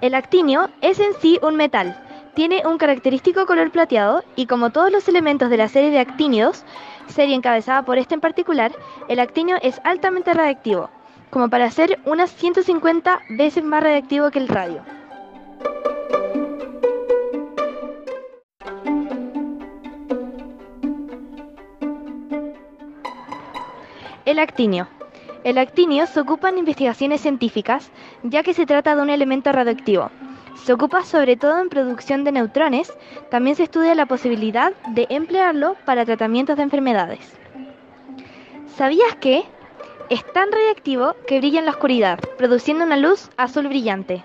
El actinio es en sí un metal. Tiene un característico color plateado y como todos los elementos de la serie de actínidos, serie encabezada por este en particular, el actinio es altamente radiactivo, como para ser unas 150 veces más radiactivo que el radio. El actinio. El actinio se ocupa en investigaciones científicas, ya que se trata de un elemento radioactivo. Se ocupa sobre todo en producción de neutrones, también se estudia la posibilidad de emplearlo para tratamientos de enfermedades. ¿Sabías que es tan radiactivo que brilla en la oscuridad, produciendo una luz azul brillante?